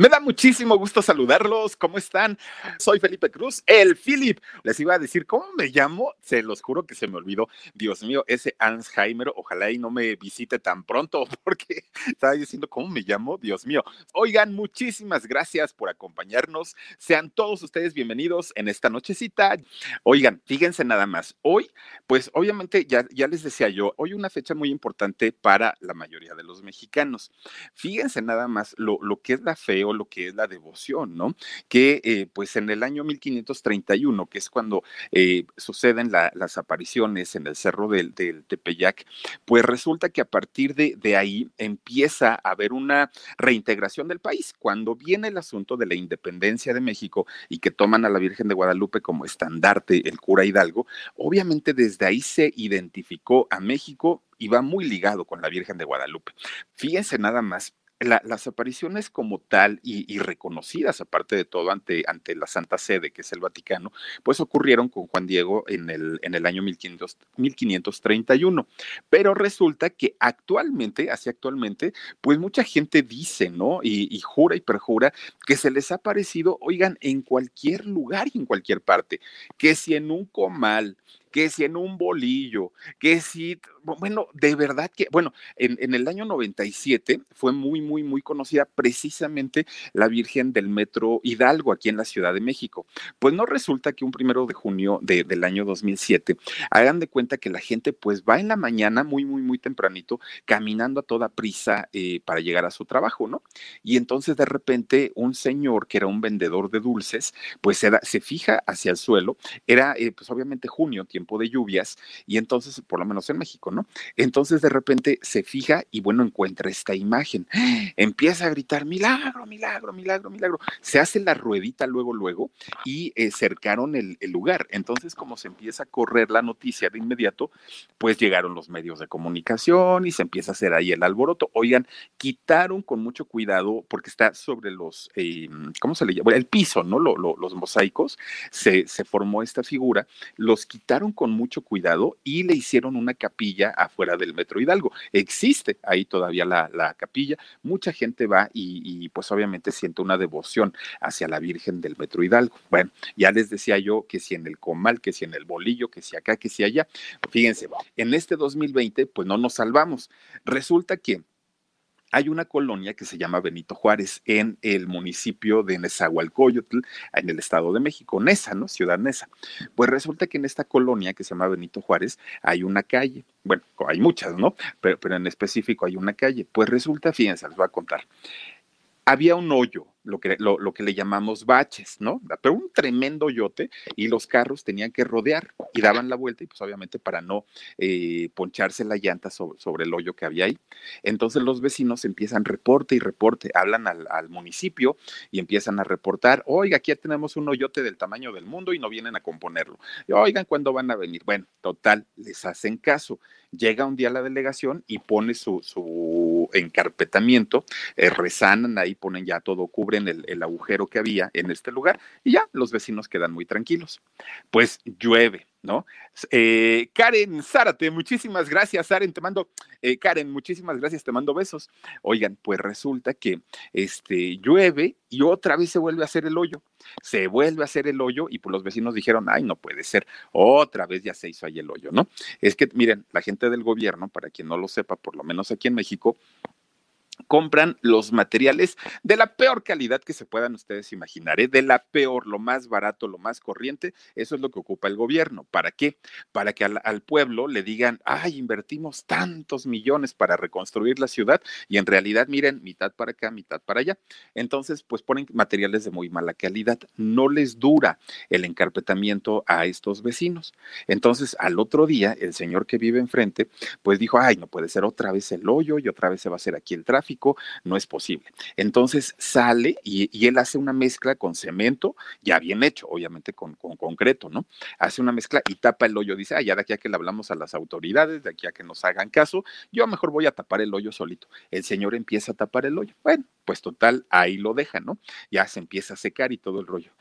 Me da muchísimo gusto saludarlos. ¿Cómo están? Soy Felipe Cruz, el Philip. Les iba a decir cómo me llamo. Se los juro que se me olvidó. Dios mío, ese Alzheimer, ojalá y no me visite tan pronto porque estaba diciendo cómo me llamo. Dios mío. Oigan, muchísimas gracias por acompañarnos. Sean todos ustedes bienvenidos en esta nochecita. Oigan, fíjense nada más. Hoy, pues obviamente ya, ya les decía yo, hoy una fecha muy importante para la mayoría de los mexicanos. Fíjense nada más lo, lo que es la fe lo que es la devoción, ¿no? Que eh, pues en el año 1531, que es cuando eh, suceden las apariciones en el cerro del, Tepeyac, pues resulta que a partir de, de ahí empieza a haber una reintegración del país. Cuando viene el asunto de la independencia de México y que toman a la Virgen de Guadalupe como estandarte el cura Hidalgo, obviamente desde ahí se identificó a México y va muy ligado con la Virgen de Guadalupe. Fíjense nada más, las apariciones como tal y, reconocidas, aparte de todo, ante, ante la Santa Sede, que es el Vaticano, pues ocurrieron con Juan Diego en el, en el año 1500, 1531. Pero resulta que actualmente, así actualmente, pues mucha gente dice, ¿no? Y, y jura y perjura que se les ha aparecido, oigan, en cualquier lugar y en cualquier parte, que si en un comal, que si en un bolillo, que si, bueno, de verdad que, bueno, en, en, el año 97 fue muy, muy, muy conocida precisamente la Virgen del Metro Hidalgo aquí en la Ciudad de México. Pues no resulta que un primero de junio de, del año 2007, hagan de cuenta que la gente pues va en la mañana muy, muy, muy tempranito, caminando a toda prisa eh, para llegar a su trabajo, ¿no? Y entonces de repente un señor que era un vendedor de dulces, pues se, se fija hacia el suelo, era eh, pues obviamente junio, tiempo de lluvias y entonces, por lo menos en México, ¿no? Entonces de repente se fija y bueno, encuentra esta imagen. Empieza a gritar, milagro, milagro, milagro, milagro. Se hace la ruedita luego, luego y eh, cercaron el, lugar. Entonces, como se empieza a correr la noticia de inmediato, pues llegaron los medios de comunicación y se empieza a hacer ahí el alboroto. Oigan, quitaron con mucho cuidado, porque está sobre los, eh, ¿cómo se le llama? El piso, ¿no? Lo, lo, los mosaicos, se formó esta figura, los quitaron con mucho cuidado y le hicieron una capilla afuera del Metro Hidalgo. Existe ahí todavía la, la capilla. Mucha gente va y, y, pues obviamente siente una devoción hacia la Virgen del Metro Hidalgo. Bueno, ya les decía yo que si en el comal, que si en el bolillo, que si acá, que si allá. Fíjense, en este 2020 pues no nos salvamos. Resulta que hay una colonia que se llama Benito Juárez en el municipio de Nezahualcóyotl, en el Estado de México, Nesa, ¿no? Ciudad Nesa. Pues resulta que en esta colonia que se llama Benito Juárez hay una calle, bueno, hay muchas, ¿no? Pero, pero en específico hay una calle. Pues resulta, fíjense, les voy a contar. Había un hoyo lo que, lo, lo, que le llamamos baches, ¿no? Pero un tremendo yote y los carros tenían que rodear y daban la vuelta y pues obviamente para no eh, poncharse la llanta sobre, sobre, el hoyo que había ahí. Entonces los vecinos empiezan reporte y reporte, hablan al, al, municipio y empiezan a reportar, oiga, aquí tenemos un hoyote del tamaño del mundo y no vienen a componerlo. Oigan, ¿cuándo van a venir? Bueno, total, les hacen caso. Llega un día la delegación y pone su, su encarpetamiento, eh, resanan ahí, ponen ya todo cubre cubren el, agujero que había en este lugar y ya los vecinos quedan muy tranquilos. Pues llueve, ¿no? Eh, Karen Zárate, muchísimas gracias, Karen, te mando, eh, Karen, muchísimas gracias, te mando besos. Oigan, pues resulta que este, llueve y otra vez se vuelve a hacer el hoyo. Se vuelve a hacer el hoyo y pues los vecinos dijeron, ay, no puede ser, otra vez ya se hizo ahí el hoyo, ¿no? Es que, miren, la gente del gobierno, para quien no lo sepa, por lo menos aquí en México, compran los materiales de la peor calidad que se puedan ustedes imaginar, ¿eh? de la peor, lo más barato, lo más corriente, eso es lo que ocupa el gobierno. ¿Para qué? Para que al, al, pueblo le digan, ay, invertimos tantos millones para reconstruir la ciudad y en realidad, miren, mitad para acá, mitad para allá. Entonces, pues ponen materiales de muy mala calidad, no les dura el encarpetamiento a estos vecinos. Entonces, al otro día, el señor que vive enfrente, pues dijo, ay, no puede ser otra vez el hoyo y otra vez se va a hacer aquí el tráfico no es posible. Entonces sale y, él hace una mezcla con cemento, ya bien hecho, obviamente con, con, concreto, ¿no? Hace una mezcla y tapa el hoyo. Dice, ah, ya de aquí a que le hablamos a las autoridades, de aquí a que nos hagan caso, yo mejor voy a tapar el hoyo solito. El señor empieza a tapar el hoyo. Bueno, pues total, ahí lo deja, ¿no? Ya se empieza a secar y todo el rollo.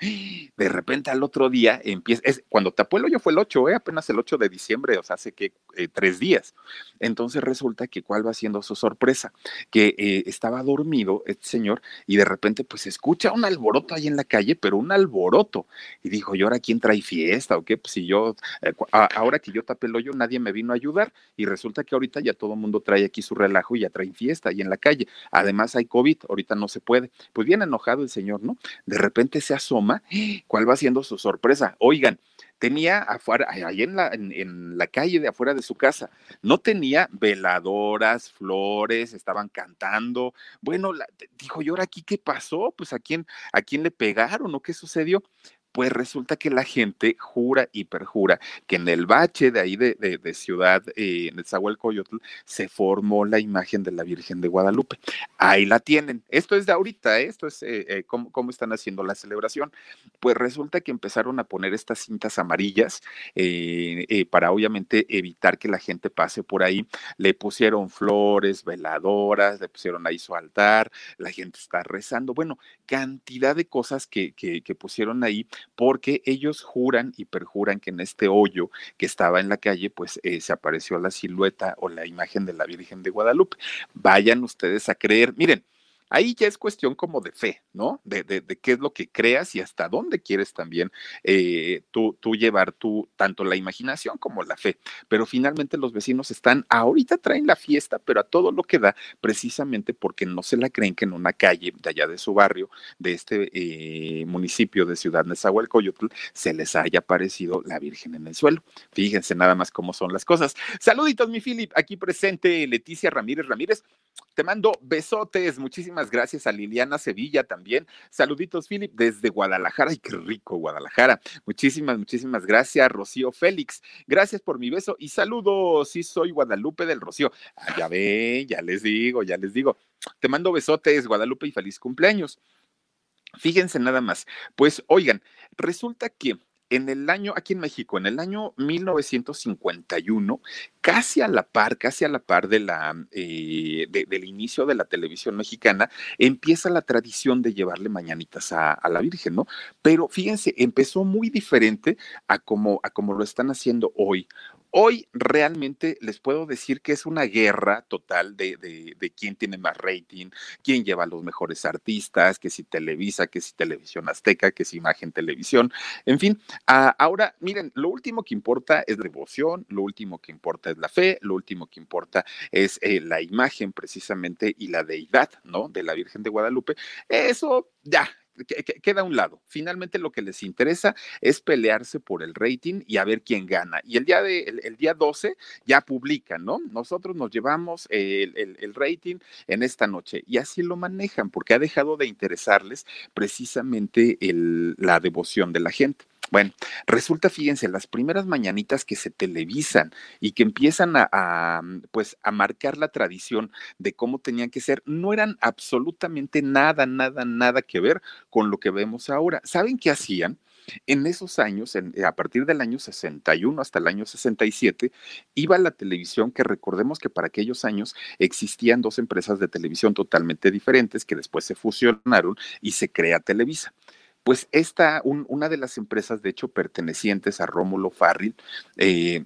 De repente al otro día empieza, es, cuando tapó el hoyo fue el 8, ¿eh? apenas el 8 de diciembre, o sea, hace que eh, tres días. Entonces resulta que cuál va siendo su sorpresa, que eh, estaba dormido este señor y de repente pues escucha un alboroto ahí en la calle, pero un alboroto. Y dijo, ¿y ahora quién trae fiesta o qué? Pues si yo, eh, ahora que yo tapé el hoyo, nadie me vino a ayudar y resulta que ahorita ya todo el mundo trae aquí su relajo y ya traen fiesta ahí en la calle. Además hay COVID, ahorita no se puede. Pues bien enojado el señor, ¿no? De repente se asoma, ¿cuál va siendo su sorpresa? Oigan, tenía afuera, ahí en la, en, la calle de afuera de su casa, no tenía veladoras, flores, estaban cantando. Bueno, dijo, ¿y ahora aquí qué pasó? Pues a quién, a quién le pegaron o qué sucedió. Pues resulta que la gente jura y perjura que en el bache de ahí de, de, Ciudad, eh, en el Zahualcoyotl, se formó la imagen de la Virgen de Guadalupe. Ahí la tienen. Esto es de ahorita, ¿eh? esto es eh, eh cómo, cómo, están haciendo la celebración. Pues resulta que empezaron a poner estas cintas amarillas para obviamente evitar que la gente pase por ahí. Le pusieron flores, veladoras, le pusieron ahí su altar, la gente está rezando. Bueno, cantidad de cosas que, que, que pusieron ahí porque ellos juran y perjuran que en este hoyo que estaba en la calle, pues eh, se apareció la silueta o la imagen de la Virgen de Guadalupe. Vayan ustedes a creer, miren, Ahí ya es cuestión como de fe, ¿no? De, de, qué es lo que creas y hasta dónde quieres también eh, tú, tú, llevar tú, tanto la imaginación como la fe. Pero finalmente los vecinos están, ahorita traen la fiesta, pero a todo lo que da, precisamente porque no se la creen que en una calle de allá de su barrio, de este eh, municipio de Ciudad Nezahualcóyotl, se les haya aparecido la Virgen en el suelo. Fíjense nada más cómo son las cosas. Saluditos, mi Philip, aquí presente Leticia Ramírez Ramírez. Te mando besotes, muchísimas gracias a Liliana Sevilla también. Saluditos, Philip, desde Guadalajara. Ay, qué rico, Guadalajara. Muchísimas, muchísimas gracias, Rocío Félix. Gracias por mi beso y saludos. Sí, soy Guadalupe del Rocío. Ah, ya ven, ya les digo, ya les digo. Te mando besotes, Guadalupe, y feliz cumpleaños. Fíjense nada más. Pues, oigan, resulta que en el año, aquí en México, en el año 1951, casi a la par, casi a la par de la, eh, del inicio de la televisión mexicana, empieza la tradición de llevarle mañanitas a, a, la Virgen, ¿no? Pero fíjense, empezó muy diferente a como, a como lo están haciendo hoy. Hoy realmente les puedo decir que es una guerra total de, de, quién tiene más rating, quién lleva los mejores artistas, que si Televisa, que si Televisión Azteca, que si Imagen Televisión, en fin. ahora, miren, lo último que importa es devoción, lo último que importa es la fe, lo último que importa es eh, la imagen precisamente y la deidad, ¿no? De la Virgen de Guadalupe. Eso ya, queda a un lado. Finalmente lo que les interesa es pelearse por el rating y a ver quién gana. Y el día, de, el, día 12 ya publican, ¿no? Nosotros nos llevamos el, el, rating en esta noche y así lo manejan porque ha dejado de interesarles precisamente la devoción de la gente. Bueno, resulta, fíjense, las primeras mañanitas que se televisan y que empiezan a, pues, a marcar la tradición de cómo tenían que ser, no eran absolutamente nada, nada, nada que ver con lo que vemos ahora. ¿Saben qué hacían? En esos años, a partir del año 61 hasta el año 67, iba la televisión, que recordemos que para aquellos años existían dos empresas de televisión totalmente diferentes que después se fusionaron y se crea Televisa. Pues esta, una de las empresas, de hecho, pertenecientes a Rómulo Farril, eh,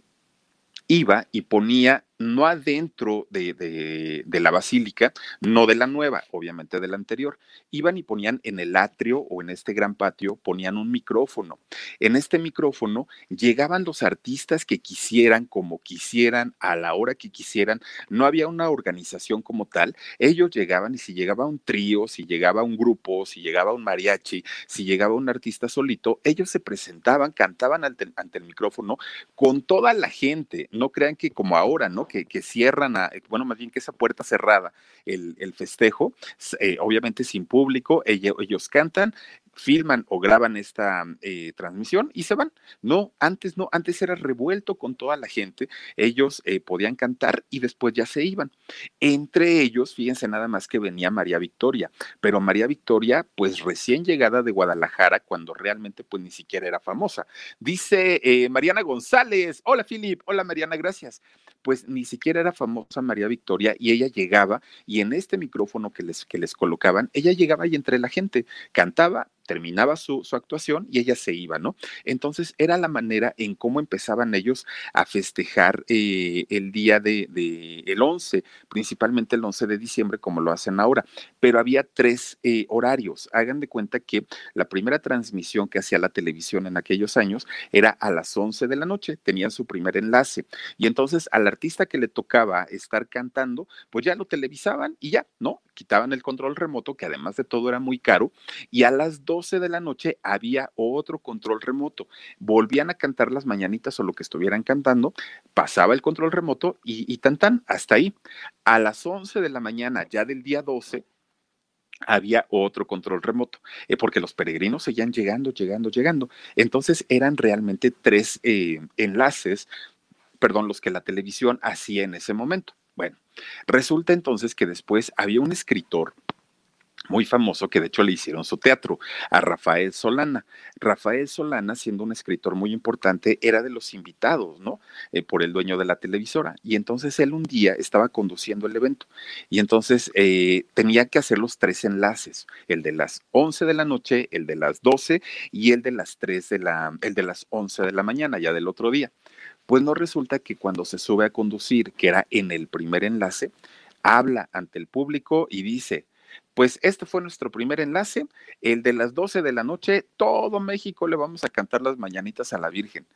iba y ponía no adentro de, la basílica, no de la nueva, obviamente de la anterior. Iban y ponían en el atrio o en este gran patio, ponían un micrófono. En este micrófono llegaban los artistas que quisieran, como quisieran, a la hora que quisieran. No había una organización como tal. Ellos llegaban y si llegaba un trío, si llegaba un grupo, si llegaba un mariachi, si llegaba un artista solito, ellos se presentaban, cantaban ante, ante el micrófono con toda la gente. No crean que como ahora, ¿no? Que, cierran, a, bueno, más bien que esa puerta cerrada, el, el festejo, eh, obviamente sin público, ellos, ellos cantan, filman o graban esta eh, transmisión y se van. No, antes no, antes era revuelto con toda la gente. Ellos eh, podían cantar y después ya se iban. Entre ellos, fíjense nada más que venía María Victoria, pero María Victoria, pues recién llegada de Guadalajara, cuando realmente pues ni siquiera era famosa. Dice Mariana González, hola Filip, hola Mariana, gracias pues ni siquiera era famosa María Victoria y ella llegaba y en este micrófono que les, que les colocaban, ella llegaba y entre la gente cantaba, terminaba su, actuación y ella se iba, ¿no? Entonces era la manera en cómo empezaban ellos a festejar eh, el día de, el 11, principalmente el 11 de diciembre, como lo hacen ahora. Pero había tres eh, horarios. Hagan de cuenta que la primera transmisión que hacía la televisión en aquellos años era a las 11 de la noche, tenían su primer enlace. Y entonces al artista que le tocaba estar cantando, pues ya lo televisaban y ya, ¿no? Quitaban el control remoto, que además de todo era muy caro, y a las 12 de la noche había otro control remoto. Volvían a cantar las mañanitas o lo que estuvieran cantando, pasaba el control remoto y, tan tan, hasta ahí. A las 11 de la mañana, ya del día 12, había otro control remoto, eh, porque los peregrinos seguían llegando, llegando, llegando. Entonces eran realmente tres eh, enlaces, perdón, los que la televisión hacía en ese momento. Bueno, resulta entonces que después había un escritor muy famoso que de hecho le hicieron su teatro a Rafael Solana. Rafael Solana, siendo un escritor muy importante, era de los invitados, ¿no? Eh, por el dueño de la televisora. Y entonces él un día estaba conduciendo el evento y entonces eh, tenía que hacer los tres enlaces, el de las 11 de la noche, el de las 12 y el de las 3 de la, el de las 11 de la mañana, ya del otro día. Pues no resulta que cuando se sube a conducir, que era en el primer enlace, habla ante el público y dice, pues este fue nuestro primer enlace, el de las 12 de la noche, todo México le vamos a cantar las mañanitas a la Virgen.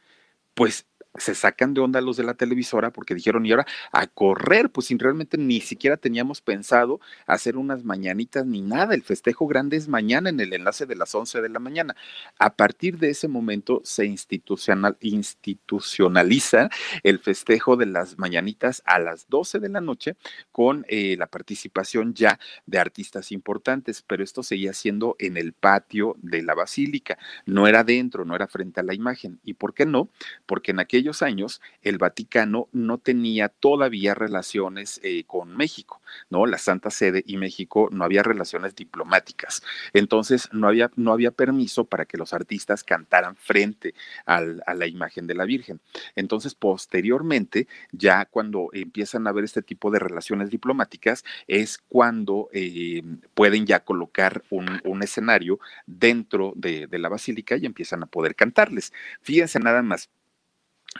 Pues se sacan de onda los de la televisora porque dijeron, y ahora a correr, pues sin realmente ni siquiera teníamos pensado hacer unas mañanitas ni nada. El festejo grande es mañana en el enlace de las 11 de la mañana. A partir de ese momento se institucional, institucionaliza el festejo de las mañanitas a las 12 de la noche con eh, la participación ya de artistas importantes, pero esto seguía siendo en el patio de la basílica, no era dentro, no era frente a la imagen. ¿Y por qué no? Porque en aquellos años el Vaticano no tenía todavía relaciones eh, con México, ¿no? La Santa Sede y México no había relaciones diplomáticas. Entonces no había, no había permiso para que los artistas cantaran frente a la imagen de la Virgen. Entonces, posteriormente, ya cuando empiezan a haber este tipo de relaciones diplomáticas, es cuando eh, pueden ya colocar un, escenario dentro de, de la basílica y empiezan a poder cantarles. Fíjense nada más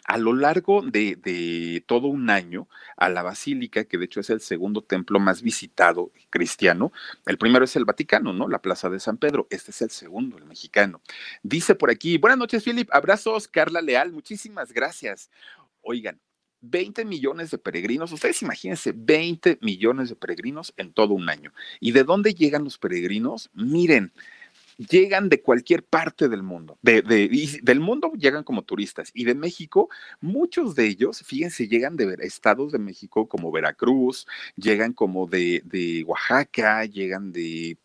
a lo largo de, todo un año a la basílica, que de hecho es el segundo templo más visitado cristiano. El primero es el Vaticano, ¿no? La Plaza de San Pedro. Este es el segundo, el mexicano. Dice por aquí, buenas noches, Philip. Abrazos, Carla Leal. Muchísimas gracias. Oigan, 20 millones de peregrinos, ustedes imagínense, 20 millones de peregrinos en todo un año. ¿Y de dónde llegan los peregrinos? Miren, llegan de cualquier parte del mundo. De, del mundo llegan como turistas y de México, muchos de ellos, fíjense, llegan de estados de México como Veracruz, llegan como de, de Oaxaca, llegan de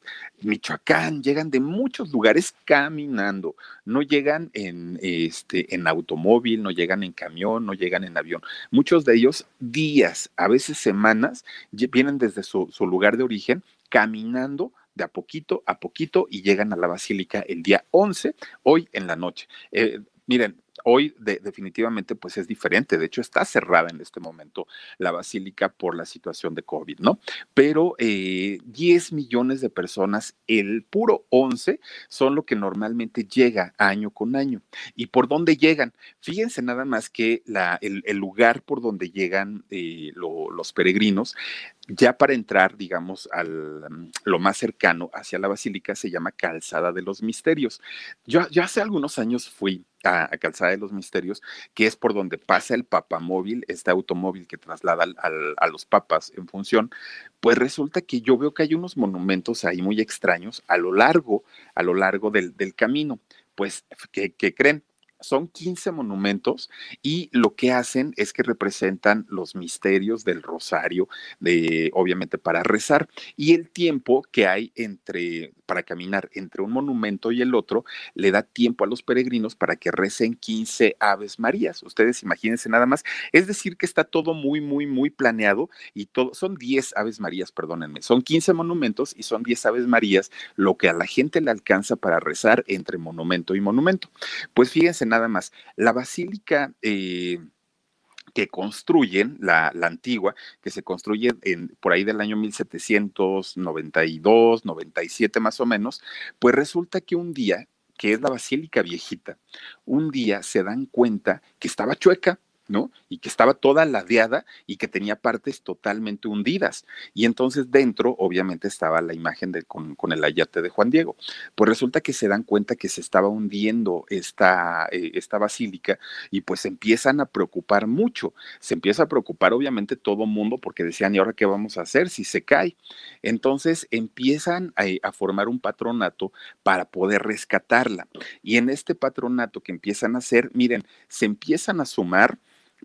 Michoacán, llegan de muchos lugares caminando. No llegan en, este, en automóvil, no llegan en camión, no llegan en avión. Muchos de ellos días, a veces semanas, vienen desde su lugar de origen caminando de a poquito a poquito y llegan a la basílica el día 11, hoy en la noche. Eh, miren, Hoy definitivamente pues es diferente, de hecho está cerrada en este momento la basílica por la situación de COVID, ¿no? Pero 10 eh, millones de personas, el puro 11, son lo que normalmente llega año con año. ¿Y por dónde llegan? Fíjense nada más que la, el, lugar por donde llegan eh, los peregrinos ya para entrar, digamos, al mm, lo más cercano hacia la basílica se llama Calzada de los Misterios. Yo, yo hace algunos años fui a, Calzada de los Misterios, que es por donde pasa el papamóvil, este automóvil que traslada a los papas en función, pues resulta que yo veo que hay unos monumentos ahí muy extraños a lo largo, a lo largo del, camino. Pues, ¿qué, ¿qué creen? Son 15 monumentos y lo que hacen es que representan los misterios del rosario, de, obviamente para rezar, y el tiempo que hay entre, para caminar entre un monumento y el otro, le da tiempo a los peregrinos para que recen 15 Aves Marías. Ustedes imagínense nada más. Es decir, que está todo muy, muy, muy planeado y todo, son 10 Aves Marías, perdónenme, son 15 monumentos y son 10 Aves Marías, lo que a la gente le alcanza para rezar entre monumento y monumento. Pues fíjense nada más. La basílica... Eh, que construyen la, la, antigua, que se construye en, por ahí del año 1792, 97 más o menos, pues resulta que un día, que es la Basílica Viejita, un día se dan cuenta que estaba chueca, ¿no? Y que estaba toda ladeada y que tenía partes totalmente hundidas. Y entonces dentro, obviamente, estaba la imagen de, con, el ayate de Juan Diego. Pues resulta que se dan cuenta que se estaba hundiendo esta, eh, esta basílica y pues se empiezan a preocupar mucho. Se empieza a preocupar, obviamente, todo mundo porque decían, ¿y ahora qué vamos a hacer si se cae? Entonces empiezan a, a formar un patronato para poder rescatarla. Y en este patronato que empiezan a hacer, miren, se empiezan a sumar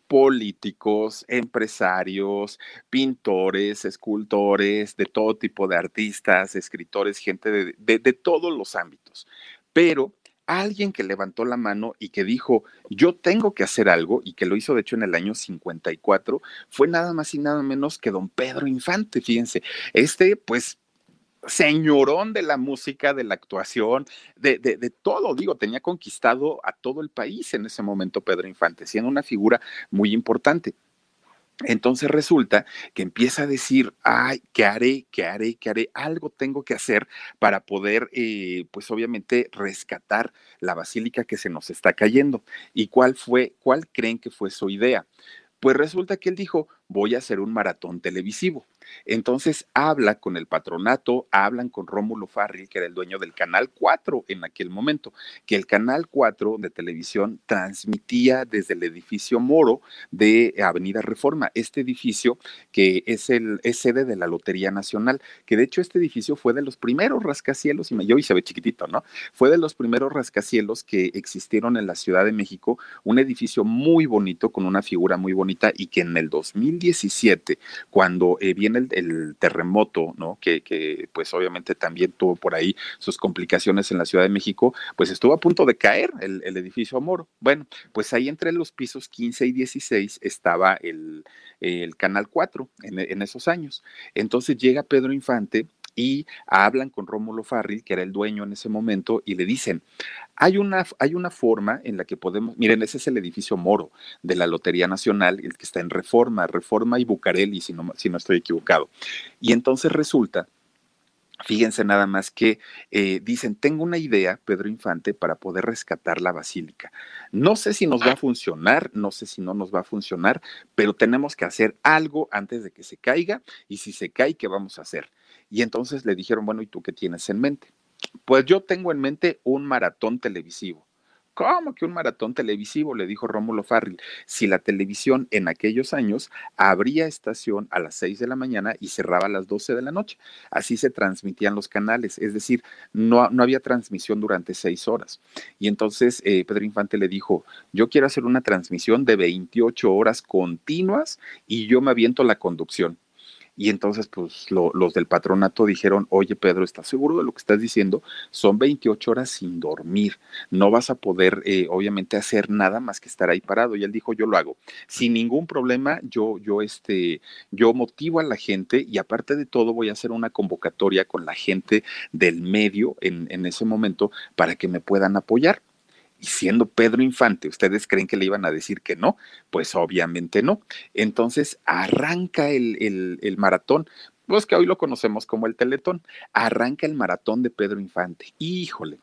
políticos, empresarios, pintores, escultores, de todo tipo de artistas, escritores, gente de, de, todos los ámbitos. Pero alguien que levantó la mano y que dijo, yo tengo que hacer algo, y que lo hizo de hecho en el año 54, fue nada más y nada menos que don Pedro Infante, fíjense. Este, pues, señorón de la música, de la actuación, de, de, todo, digo, tenía conquistado a todo el país en ese momento Pedro Infante, siendo una figura muy importante. Entonces resulta que empieza a decir, ay, ¿qué haré? ¿Qué haré? ¿Qué haré? Algo tengo que hacer para poder, eh, pues obviamente, rescatar la basílica que se nos está cayendo. ¿Y cuál fue, cuál creen que fue su idea? Pues resulta que él dijo, voy a hacer un maratón televisivo. Entonces habla con el patronato, hablan con Rómulo Farril, que era el dueño del Canal 4 en aquel momento, que el Canal 4 de televisión transmitía desde el edificio Moro de Avenida Reforma, este edificio que es, el, sede de la Lotería Nacional, que de hecho este edificio fue de los primeros rascacielos, y me y se ve chiquitito, ¿no? Fue de los primeros rascacielos que existieron en la Ciudad de México, un edificio muy bonito, con una figura muy bonita, y que en el 2017, cuando eh, viene el, terremoto, ¿no? Que, que, pues obviamente también tuvo por ahí sus complicaciones en la Ciudad de México, pues estuvo a punto de caer el, edificio Amoro. Bueno, pues ahí entre los pisos 15 y 16 estaba el, Canal 4 en, en esos años. Entonces llega Pedro Infante y hablan con Rómulo Farril, que era el dueño en ese momento, y le dicen, hay una, hay una forma en la que podemos, miren, ese es el edificio Moro de la Lotería Nacional, el que está en Reforma, Reforma y Bucareli, si no, si no estoy equivocado. Y entonces resulta Fíjense nada más que eh, dicen, tengo una idea, Pedro Infante, para poder rescatar la basílica. No sé si nos va a funcionar, no sé si no nos va a funcionar, pero tenemos que hacer algo antes de que se caiga y si se cae, ¿qué vamos a hacer? Y entonces le dijeron, bueno, ¿y tú qué tienes en mente? Pues yo tengo en mente un maratón televisivo. ¿Cómo que un maratón televisivo? Le dijo Rómulo Farril. Si la televisión en aquellos años abría estación a las 6 de la mañana y cerraba a las 12 de la noche. Así se transmitían los canales, es decir, no, no había transmisión durante seis horas. Y entonces eh, Pedro Infante le dijo, yo quiero hacer una transmisión de 28 horas continuas y yo me aviento la conducción. Y entonces, pues los del patronato dijeron, oye Pedro, ¿estás seguro de lo que estás diciendo? Son 28 horas sin dormir, no vas a poder, eh, obviamente, hacer nada más que estar ahí parado. Y él dijo, yo lo hago. Sin ningún problema, yo, yo, este, yo motivo a la gente y aparte de todo voy a hacer una convocatoria con la gente del medio en, en ese momento para que me puedan apoyar. Y siendo Pedro Infante, ¿ustedes creen que le iban a decir que no? Pues obviamente no. Entonces arranca el, el, maratón, pues que hoy lo conocemos como el Teletón. Arranca el maratón de Pedro Infante. Híjole,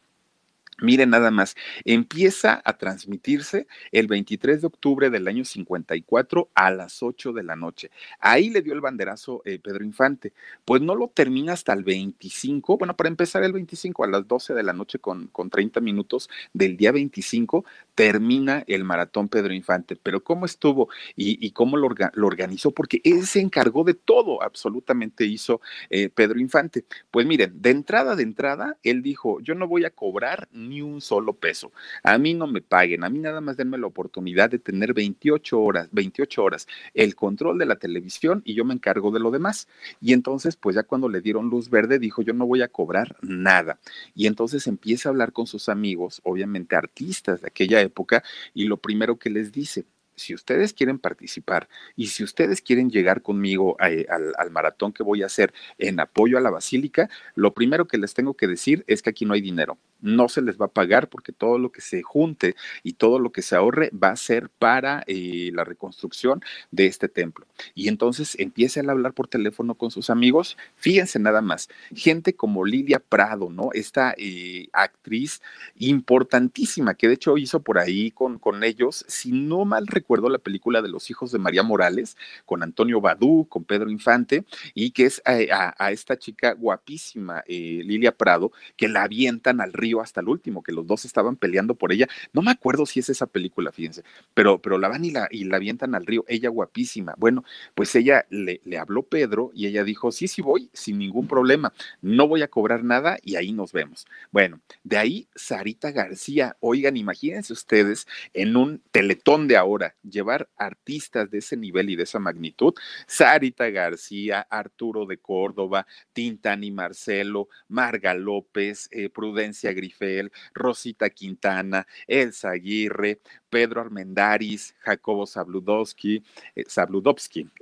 Miren nada más, empieza a transmitirse el 23 de octubre del año 54 a las 8 de la noche. Ahí le dio el banderazo eh, Pedro Infante. Pues no lo termina hasta el 25, bueno, para empezar el 25 a las 12 de la noche con, con 30 minutos del día 25, termina el maratón Pedro Infante. Pero ¿cómo estuvo y, cómo lo, organizó? Porque él se encargó de todo, absolutamente hizo eh, Pedro Infante. Pues miren, de entrada, de entrada, él dijo, yo no voy a cobrar ni un solo peso. A mí no me paguen, a mí nada más denme la oportunidad de tener 28 horas, 28 horas, el control de la televisión y yo me encargo de lo demás. Y entonces, pues ya cuando le dieron luz verde, dijo, yo no voy a cobrar nada. Y entonces empieza a hablar con sus amigos, obviamente artistas de aquella época, y lo primero que les dice, si ustedes quieren participar y si ustedes quieren llegar conmigo al, al, maratón que voy a hacer en apoyo a la basílica, lo primero que les tengo que decir es que aquí no hay dinero. No se les va a pagar porque todo lo que se junte y todo lo que se ahorre va a ser para eh, la reconstrucción de este templo. Y entonces empieza a hablar por teléfono con sus amigos. Fíjense nada más, gente como Lidia Prado, ¿no? Esta eh, actriz importantísima que de hecho hizo por ahí con, con ellos, si no mal recuerdo, la película de los hijos de María Morales, con Antonio Badú, con Pedro Infante, y que es eh, a, esta chica guapísima, Lilia Prado, que la avientan al río hasta el último, que los dos estaban peleando por ella. No me acuerdo si es esa película, fíjense, pero, pero la van y la, y la avientan al río, ella guapísima. Bueno, pues ella le, le habló Pedro y ella dijo, sí, sí voy, sin ningún problema, no voy a cobrar nada y ahí nos vemos. Bueno, de ahí Sarita García, oigan, imagínense ustedes en un teletón de ahora, llevar artistas de ese nivel y de esa magnitud, Sarita García, Arturo de Córdoba, Tintani Marcelo, Marga López, eh, Prudencia Grifel, Rosita Quintana, Elsa Aguirre, Pedro Armendaris, Jacobo Zabludowski, eh,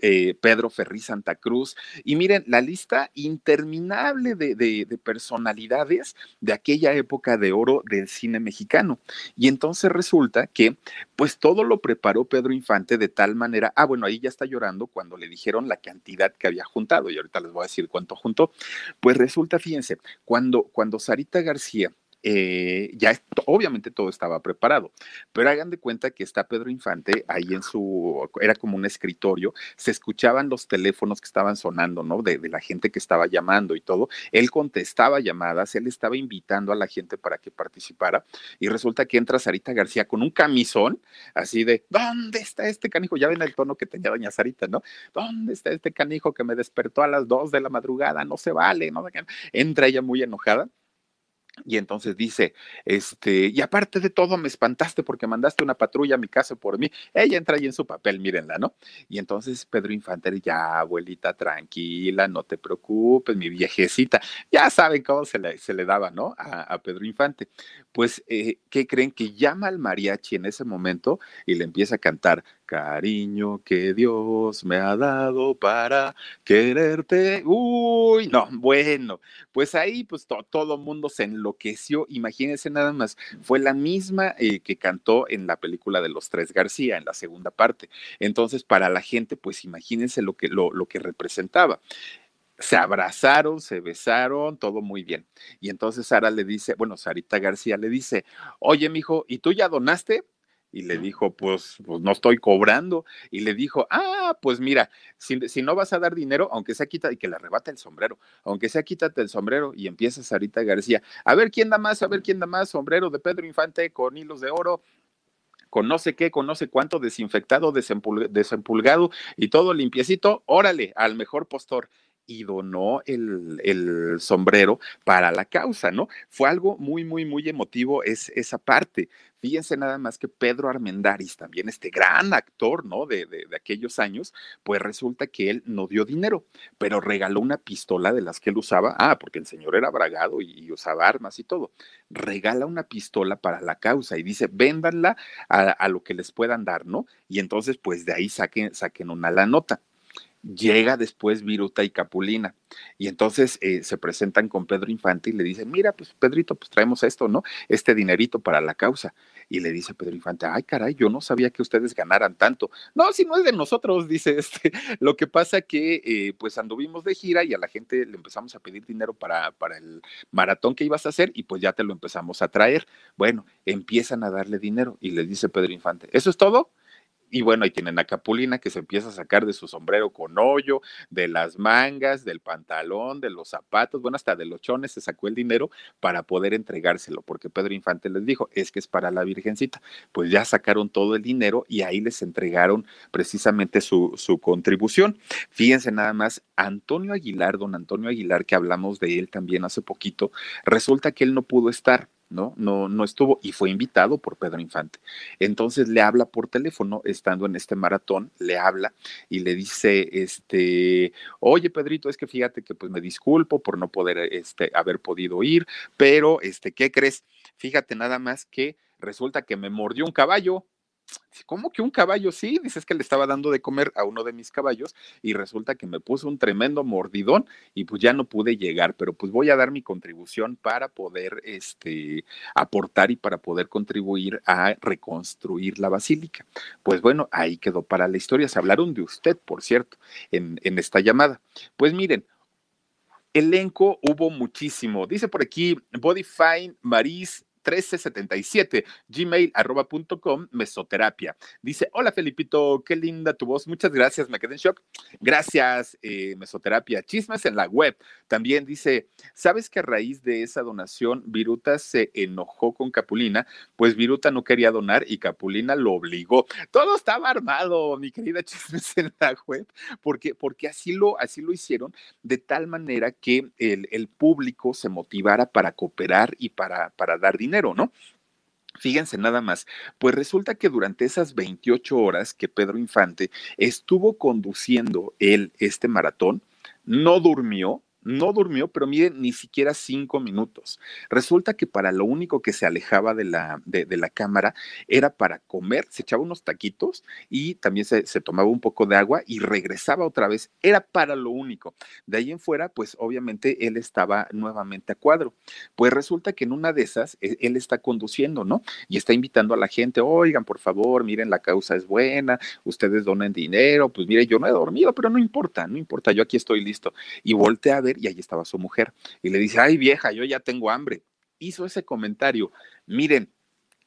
eh, Pedro Ferri Santa Cruz. Y miren, la lista interminable de, de, personalidades de aquella época de oro del cine mexicano. Y entonces resulta que, pues todo lo preparó Pedro Infante de tal manera, ah, bueno, ahí ya está llorando cuando le dijeron la cantidad que había juntado, y ahorita les voy a decir cuánto juntó. Pues resulta, fíjense, cuando, cuando Sarita García eh, ya obviamente todo estaba preparado, pero hagan de cuenta que está Pedro Infante ahí en su, era como un escritorio, se escuchaban los teléfonos que estaban sonando, ¿no? De, de, la gente que estaba llamando y todo, él contestaba llamadas, él estaba invitando a la gente para que participara y resulta que entra Sarita García con un camisón así de, ¿dónde está este canijo? Ya ven el tono que tenía doña Sarita, ¿no? ¿Dónde está este canijo que me despertó a las dos de la madrugada? No se vale, ¿no? Entra ella muy enojada y entonces dice, este, y aparte de todo, me espantaste porque mandaste una patrulla a mi casa por mí. Ella entra ahí en su papel, mírenla, ¿no? Y entonces Pedro Infante, ya, abuelita, tranquila, no te preocupes, mi viejecita. Ya saben cómo se le, se le daba, ¿no? A, Pedro Infante. Pues, eh, ¿qué creen? Que llama al mariachi en ese momento y le empieza a cantar, cariño que Dios me ha dado para quererte. Uy, no, bueno, pues ahí pues todo el mundo se enloqueció. Imagínense nada más, fue la misma eh, que cantó en la película de los tres García, en la segunda parte. Entonces, para la gente, pues imagínense lo que, lo, lo que representaba se abrazaron, se besaron, todo muy bien. Y entonces Sara le dice, bueno, Sarita García le dice, oye, mijo, ¿y tú ya donaste? Y le dijo, pues, pues no estoy cobrando. Y le dijo, ah, pues mira, si, no vas a dar dinero, aunque sea quita, y que le arrebata el sombrero, aunque sea quítate el sombrero y empieza Sarita García, a ver quién da más, a ver quién da más, sombrero de Pedro Infante con hilos de oro, con no sé qué, con no sé cuánto, desinfectado, desempulgado y todo limpiecito, órale, al mejor postor y donó el, el, sombrero para la causa, ¿no? Fue algo muy, muy, muy emotivo es, esa parte. Fíjense nada más que Pedro Armendaris, también este gran actor, ¿no? De, de, de, aquellos años, pues resulta que él no dio dinero, pero regaló una pistola de las que él usaba. Ah, porque el señor era bragado y, usaba armas y todo. Regala una pistola para la causa y dice, véndanla a, a lo que les puedan dar, ¿no? Y entonces, pues de ahí saquen, saquen una la nota llega después Viruta y Capulina. Y entonces eh, se presentan con Pedro Infante y le dicen, mira, pues Pedrito, pues traemos esto, ¿no? Este dinerito para la causa. Y le dice Pedro Infante, ay, caray, yo no sabía que ustedes ganaran tanto. No, si no es de nosotros, dice este. Lo que pasa que, eh, pues anduvimos de gira y a la gente le empezamos a pedir dinero para, para el maratón que ibas a hacer y pues ya te lo empezamos a traer. Bueno, empiezan a darle dinero y le dice Pedro Infante, ¿eso es todo? Y bueno, ahí tienen a Capulina que se empieza a sacar de su sombrero con hoyo, de las mangas, del pantalón, de los zapatos, bueno, hasta de los chones se sacó el dinero para poder entregárselo, porque Pedro Infante les dijo, es que es para la Virgencita. Pues ya sacaron todo el dinero y ahí les entregaron precisamente su, su contribución. Fíjense nada más, Antonio Aguilar, don Antonio Aguilar, que hablamos de él también hace poquito, resulta que él no pudo estar ¿no? No, no estuvo y fue invitado por Pedro Infante. Entonces le habla por teléfono, estando en este maratón, le habla y le dice, este, oye Pedrito, es que fíjate que pues me disculpo por no poder este, haber podido ir, pero este, ¿qué crees? Fíjate nada más que resulta que me mordió un caballo. ¿Cómo que un caballo? Sí, dices que le estaba dando de comer a uno de mis caballos y resulta que me puso un tremendo mordidón y pues ya no pude llegar, pero pues voy a dar mi contribución para poder este, aportar y para poder contribuir a reconstruir la basílica. Pues bueno, ahí quedó para la historia. Se hablaron de usted, por cierto, en, en esta llamada. Pues miren, elenco hubo muchísimo. Dice por aquí Bodyfine Maris 1377 gmail.com mesoterapia. Dice, hola Felipito, qué linda tu voz, muchas gracias, me quedé en shock. Gracias, eh, mesoterapia. Chismes en la web. También dice, ¿sabes que a raíz de esa donación Viruta se enojó con Capulina? Pues Viruta no quería donar y Capulina lo obligó. Todo estaba armado, mi querida Chismes en la web, porque, porque así, lo, así lo hicieron de tal manera que el, el público se motivara para cooperar y para, para dar dinero ¿no? Fíjense nada más, pues resulta que durante esas 28 horas que Pedro Infante estuvo conduciendo él este maratón, no durmió, no durmió, pero miren, ni siquiera cinco minutos. Resulta que para lo único que se alejaba de la, de, la cámara era para comer, se echaba unos taquitos y también se, se, tomaba un poco de agua y regresaba otra vez. Era para lo único. De ahí en fuera, pues obviamente él estaba nuevamente a cuadro. Pues resulta que en una de esas, e, él está conduciendo, ¿no? Y está invitando a la gente, oigan, por favor, miren, la causa es buena, ustedes donen dinero, pues mire, yo no he dormido, pero no importa, no importa, yo aquí estoy listo. Y voltea a ver y ahí estaba su mujer. Y le dice, ay vieja, yo ya tengo hambre. Hizo ese comentario. Miren,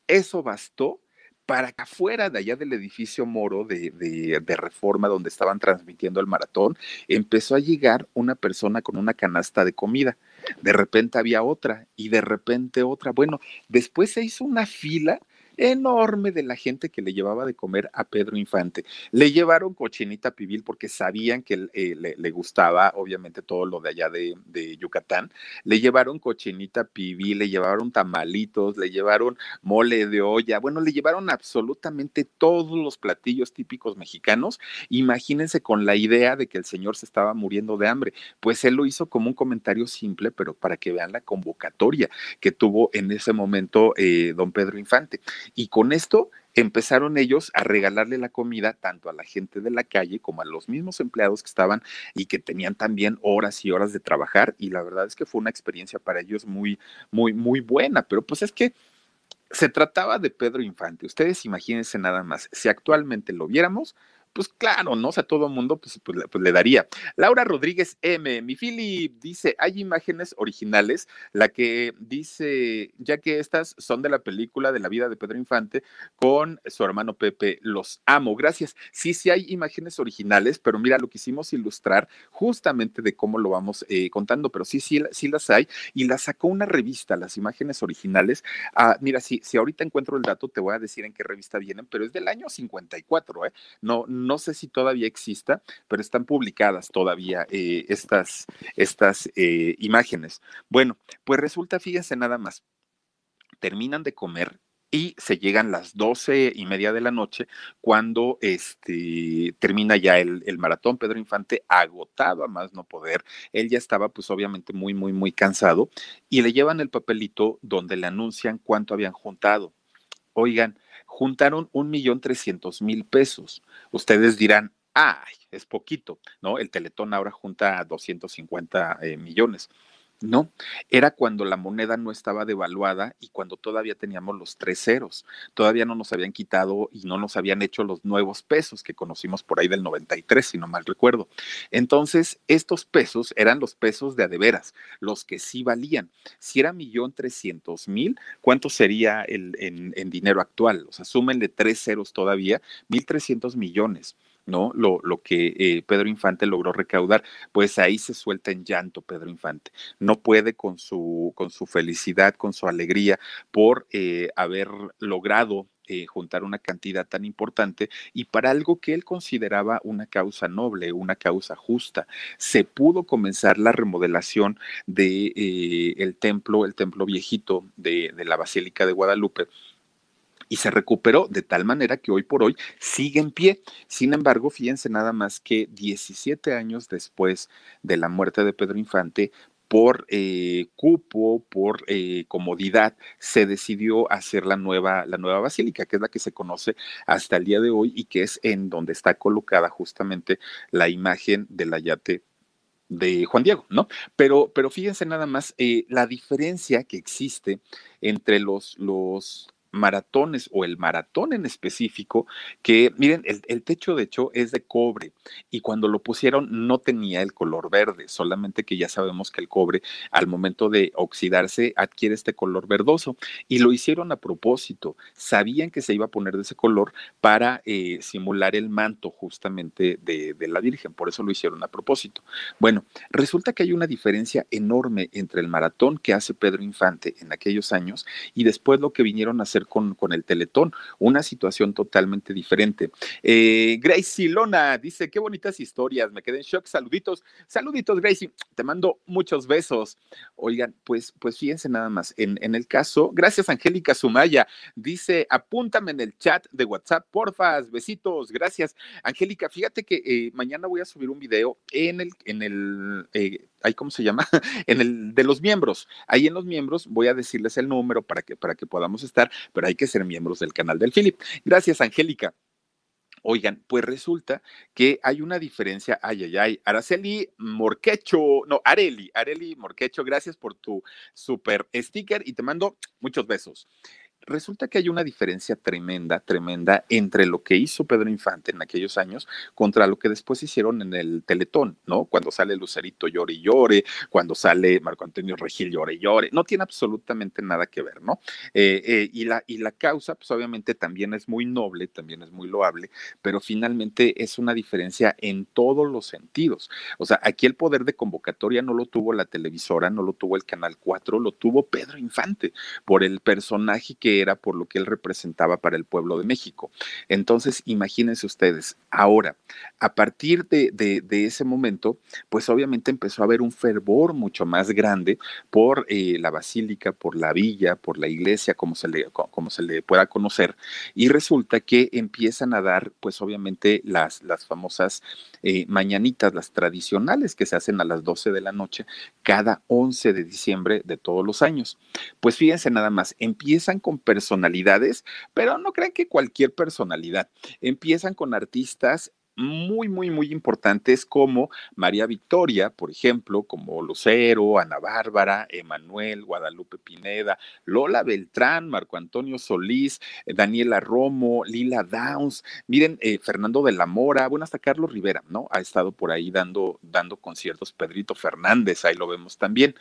eso bastó para que afuera de allá del edificio Moro de, de, Reforma, donde estaban transmitiendo el maratón, empezó a llegar una persona con una canasta de comida. De repente había otra y de repente otra. Bueno, después se hizo una fila enorme de la gente que le llevaba de comer a Pedro Infante. Le llevaron cochinita pibil porque sabían que eh, le, gustaba, obviamente, todo lo de allá de, Yucatán. Le llevaron cochinita pibil, le llevaron tamalitos, le llevaron mole de olla. Bueno, le llevaron absolutamente todos los platillos típicos mexicanos. Imagínense con la idea de que el señor se estaba muriendo de hambre. Pues él lo hizo como un comentario simple, pero para que vean la convocatoria que tuvo en ese momento eh, don Pedro Infante. Y con esto empezaron ellos a regalarle la comida tanto a la gente de la calle como a los mismos empleados que estaban y que tenían también horas y horas de trabajar. Y la verdad es que fue una experiencia para ellos muy, muy, muy buena. Pero pues es que se trataba de Pedro Infante. Ustedes imagínense nada más, si actualmente lo viéramos, pues claro, ¿no? O sea, todo el mundo pues, pues, pues, le daría. Laura Rodríguez M, mi Philip dice, hay imágenes originales, la que dice, ya que estas son de la película de la vida de Pedro Infante con su hermano Pepe, los amo, gracias. Sí, sí hay imágenes originales, pero mira, lo quisimos ilustrar justamente de cómo lo vamos eh, contando, pero sí, sí, sí las hay y las sacó una revista, las imágenes originales. Ah, mira, si, si ahorita encuentro el dato, te voy a decir en qué revista vienen, pero es del año 54, ¿eh? No, no no sé si todavía exista, pero están publicadas todavía eh, estas, estas eh, imágenes. Bueno, pues resulta, fíjense nada más, terminan de comer y se llegan las doce y media de la noche cuando este, termina ya el, el, maratón. Pedro Infante agotado a más no poder. Él ya estaba pues obviamente muy, muy, muy cansado y le llevan el papelito donde le anuncian cuánto habían juntado. Oigan, juntaron un millón trescientos mil pesos. Ustedes dirán, ay, es poquito, ¿no? El Teletón ahora junta 250 eh, millones. No, era cuando la moneda no estaba devaluada y cuando todavía teníamos los tres ceros. Todavía no nos habían quitado y no nos habían hecho los nuevos pesos que conocimos por ahí del 93, si no mal recuerdo. Entonces, estos pesos eran los pesos de adeveras, los que sí valían. Si era millón trescientos mil, ¿cuánto sería el, en, en dinero actual? O sea, súmenle tres ceros todavía, mil trescientos millones. ¿No? Lo, lo que eh, Pedro Infante logró recaudar, pues ahí se suelta en llanto Pedro Infante. No puede con su, con su felicidad, con su alegría por eh, haber logrado eh, juntar una cantidad tan importante y para algo que él consideraba una causa noble, una causa justa. Se pudo comenzar la remodelación de el templo, el templo viejito de, de la Basílica de Guadalupe y se recuperó de tal manera que hoy por hoy sigue en pie. Sin embargo, fíjense nada más que 17 años después de la muerte de Pedro Infante, por eh, cupo, por eh, comodidad, se decidió hacer la nueva, la nueva basílica, que es la que se conoce hasta el día de hoy y que es en donde está colocada justamente la imagen del ayate de Juan Diego, ¿no? Pero, pero fíjense nada más eh, la diferencia que existe entre los, los maratones o el maratón en específico, que miren, el, techo de hecho es de cobre y cuando lo pusieron no tenía el color verde, solamente que ya sabemos que el cobre al momento de oxidarse adquiere este color verdoso y lo hicieron a propósito, sabían que se iba a poner de ese color para eh, simular el manto justamente de, de la Virgen, por eso lo hicieron a propósito. Bueno, resulta que hay una diferencia enorme entre el maratón que hace Pedro Infante en aquellos años y después lo que vinieron a hacer con, el Teletón, una situación totalmente diferente. Eh, Gracie Lona dice, qué bonitas historias, me quedé en shock, saluditos, saluditos Gracie, te mando muchos besos. Oigan, pues, pues fíjense nada más, en, en el caso, gracias Angélica Sumaya, dice, apúntame en el chat de WhatsApp, porfas, besitos, gracias. Angélica, fíjate que eh, mañana voy a subir un video en el, en el, eh, ¿cómo se llama? en el de los miembros. Ahí en los miembros voy a decirles el número para que, para que podamos estar, pero hay que ser miembros del canal del Philip. Gracias, Angélica. Oigan, pues resulta que hay una diferencia. Ay, ay, ay. Araceli Morquecho, no, Areli, Areli Morquecho, gracias por tu super sticker y te mando muchos besos resulta que hay una diferencia tremenda, tremenda entre lo que hizo Pedro Infante en aquellos años contra lo que después hicieron en el Teletón, ¿no? Cuando sale Lucerito llore y llore, cuando sale Marco Antonio Regil llore y llore, no tiene absolutamente nada que ver, ¿no? Eh, eh, y, la, y la causa, pues obviamente también es muy noble, también es muy loable, pero finalmente es una diferencia en todos los sentidos. O sea, aquí el poder de convocatoria no lo tuvo la televisora, no lo tuvo el Canal 4, lo tuvo Pedro Infante por el personaje que era por lo que él representaba para el pueblo de México. Entonces, imagínense ustedes, ahora, a partir de, ese momento, pues obviamente empezó a haber un fervor mucho más grande por eh, la basílica, por la villa, por la iglesia, como se le, pueda conocer, y resulta que empiezan a dar, pues obviamente, las, las famosas eh, mañanitas, las tradicionales que se hacen a las 12 de la noche cada 11 de diciembre de todos los años. Pues fíjense nada más, empiezan con personalidades, pero no crean que cualquier personalidad. Empiezan con artistas muy, muy, muy importantes como María Victoria, por ejemplo, como Lucero, Ana Bárbara, Emanuel, Guadalupe Pineda, Lola Beltrán, Marco Antonio Solís, eh, Daniela Romo, Lila Downs, miren, eh, Fernando de la Mora, bueno, hasta Carlos Rivera, ¿no? Ha estado por ahí dando, dando conciertos, Pedrito Fernández, ahí lo vemos también.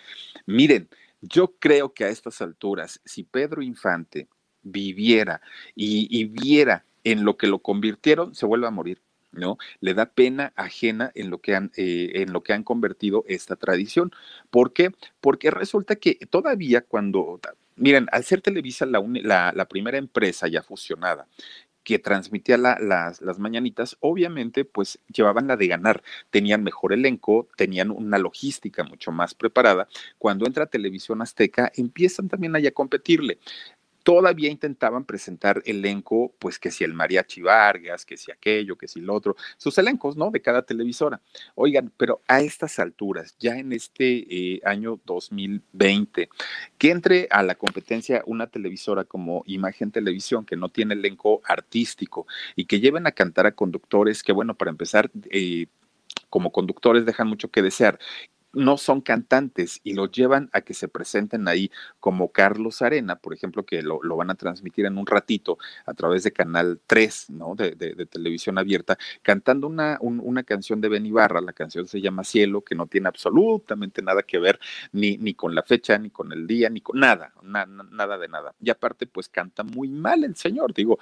Miren, yo creo que a estas alturas, si Pedro Infante viviera y, viera en lo que lo convirtieron, se vuelve a morir. ¿no? Le da pena ajena en lo que han, eh, en lo que han convertido esta tradición. ¿Por qué? Porque resulta que todavía cuando, miren, al ser Televisa la, la primera empresa ya fusionada que transmitía las, las, mañanitas, obviamente, pues llevaban la de ganar, tenían mejor elenco, tenían una logística mucho más preparada. Cuando entra Televisión Azteca, empiezan también allá a competirle todavía intentaban presentar elenco, pues que si el Mariachi Vargas, que si aquello, que si lo otro, sus elencos, ¿no? De cada televisora. Oigan, pero a estas alturas, ya en este eh, año 2020, que entre a la competencia una televisora como Imagen Televisión, que no tiene elenco artístico, y que lleven a cantar a conductores que, bueno, para empezar, eh, como conductores dejan mucho que desear no son cantantes y los llevan a que se presenten ahí como Carlos Arena, por ejemplo, que lo, van a transmitir en un ratito a través de Canal 3, ¿no? De, televisión abierta, cantando una, una canción de Ben Ibarra, la canción se llama Cielo, que no tiene absolutamente nada que ver ni, ni con la fecha, ni con el día, ni con nada, nada de nada. Y aparte, pues canta muy mal el señor, digo,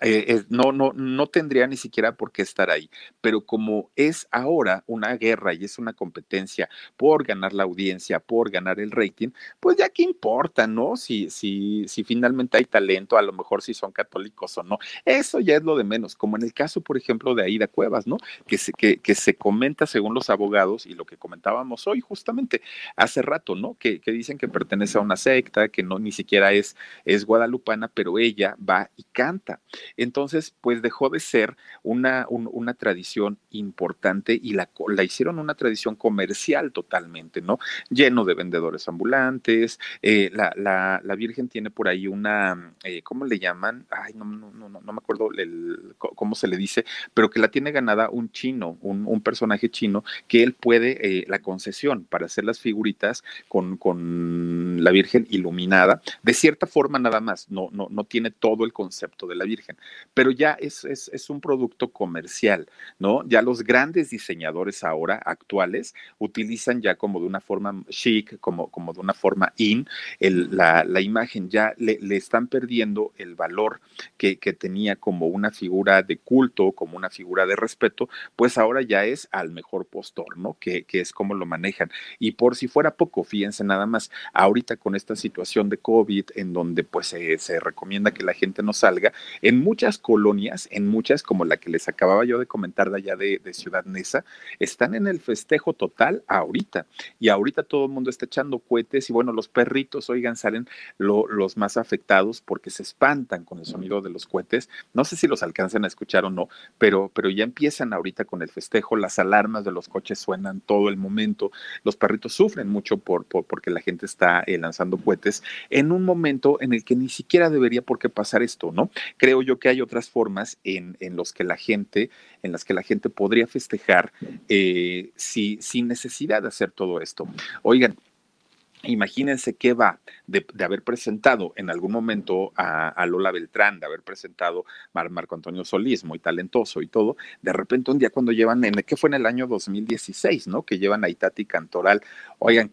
eh, no, no, no tendría ni siquiera por qué estar ahí. Pero como es ahora una guerra y es una competencia por ganar la audiencia, por ganar el rating, pues ya qué importa, ¿no? Si, si, si finalmente hay talento, a lo mejor si son católicos o no. Eso ya es lo de menos, como en el caso, por ejemplo, de Aida Cuevas, ¿no? Que se, que, que se comenta según los abogados y lo que comentábamos hoy justamente hace rato, ¿no? Que, que dicen que pertenece a una secta, que no ni siquiera es, es guadalupana, pero ella va y canta Entonces, pues dejó de ser una, una tradición importante y la, la hicieron una tradición comercial totalmente, ¿no? Lleno de vendedores ambulantes. Eh, la, la, la, Virgen tiene por ahí una, eh, ¿cómo le llaman? Ay, no, no, no, no me acuerdo cómo se le dice, pero que la tiene ganada un chino, un, un personaje chino, que él puede, eh, la concesión para hacer las figuritas con, con la Virgen iluminada, de cierta forma nada más, no, no, no tiene todo el concepto de la Virgen, pero ya es, es, un producto comercial, ¿no? Ya los grandes diseñadores ahora actuales utilizan ya como de una forma chic, como, como de una forma in, la, imagen ya le, le, están perdiendo el valor que, que tenía como una figura de culto, como una figura de respeto, pues ahora ya es al mejor postor, ¿no? Que, que es como lo manejan. Y por si fuera poco, fíjense nada más, ahorita con esta situación de COVID, en donde pues se, se recomienda que la gente no salga, en muchas colonias, en muchas como la que les acababa yo de comentar de allá de, Ciudad Neza, están en el festejo total ahorita. Y ahorita todo el mundo está echando cohetes y bueno, los perritos, oigan, salen lo, los más afectados porque se espantan con el sonido de los cohetes. No sé si los alcanzan a escuchar o no, pero, pero ya empiezan ahorita con el festejo, las alarmas de los coches suenan todo el momento, los perritos sufren mucho por, por porque la gente está eh, lanzando cohetes en un momento en el que ni siquiera debería por qué pasar esto, ¿no? Creo yo que hay otras formas en, los que la gente, en las que la gente podría festejar eh, si, sin necesidad de hacer todo esto. Oigan, Imagínense qué va de, haber presentado en algún momento a, Lola Beltrán, de haber presentado a Marco Antonio Solís, muy talentoso y todo. De repente, un día cuando llevan, en, ¿qué fue en el año 2016, no? Que llevan a Itati Cantoral. Oigan,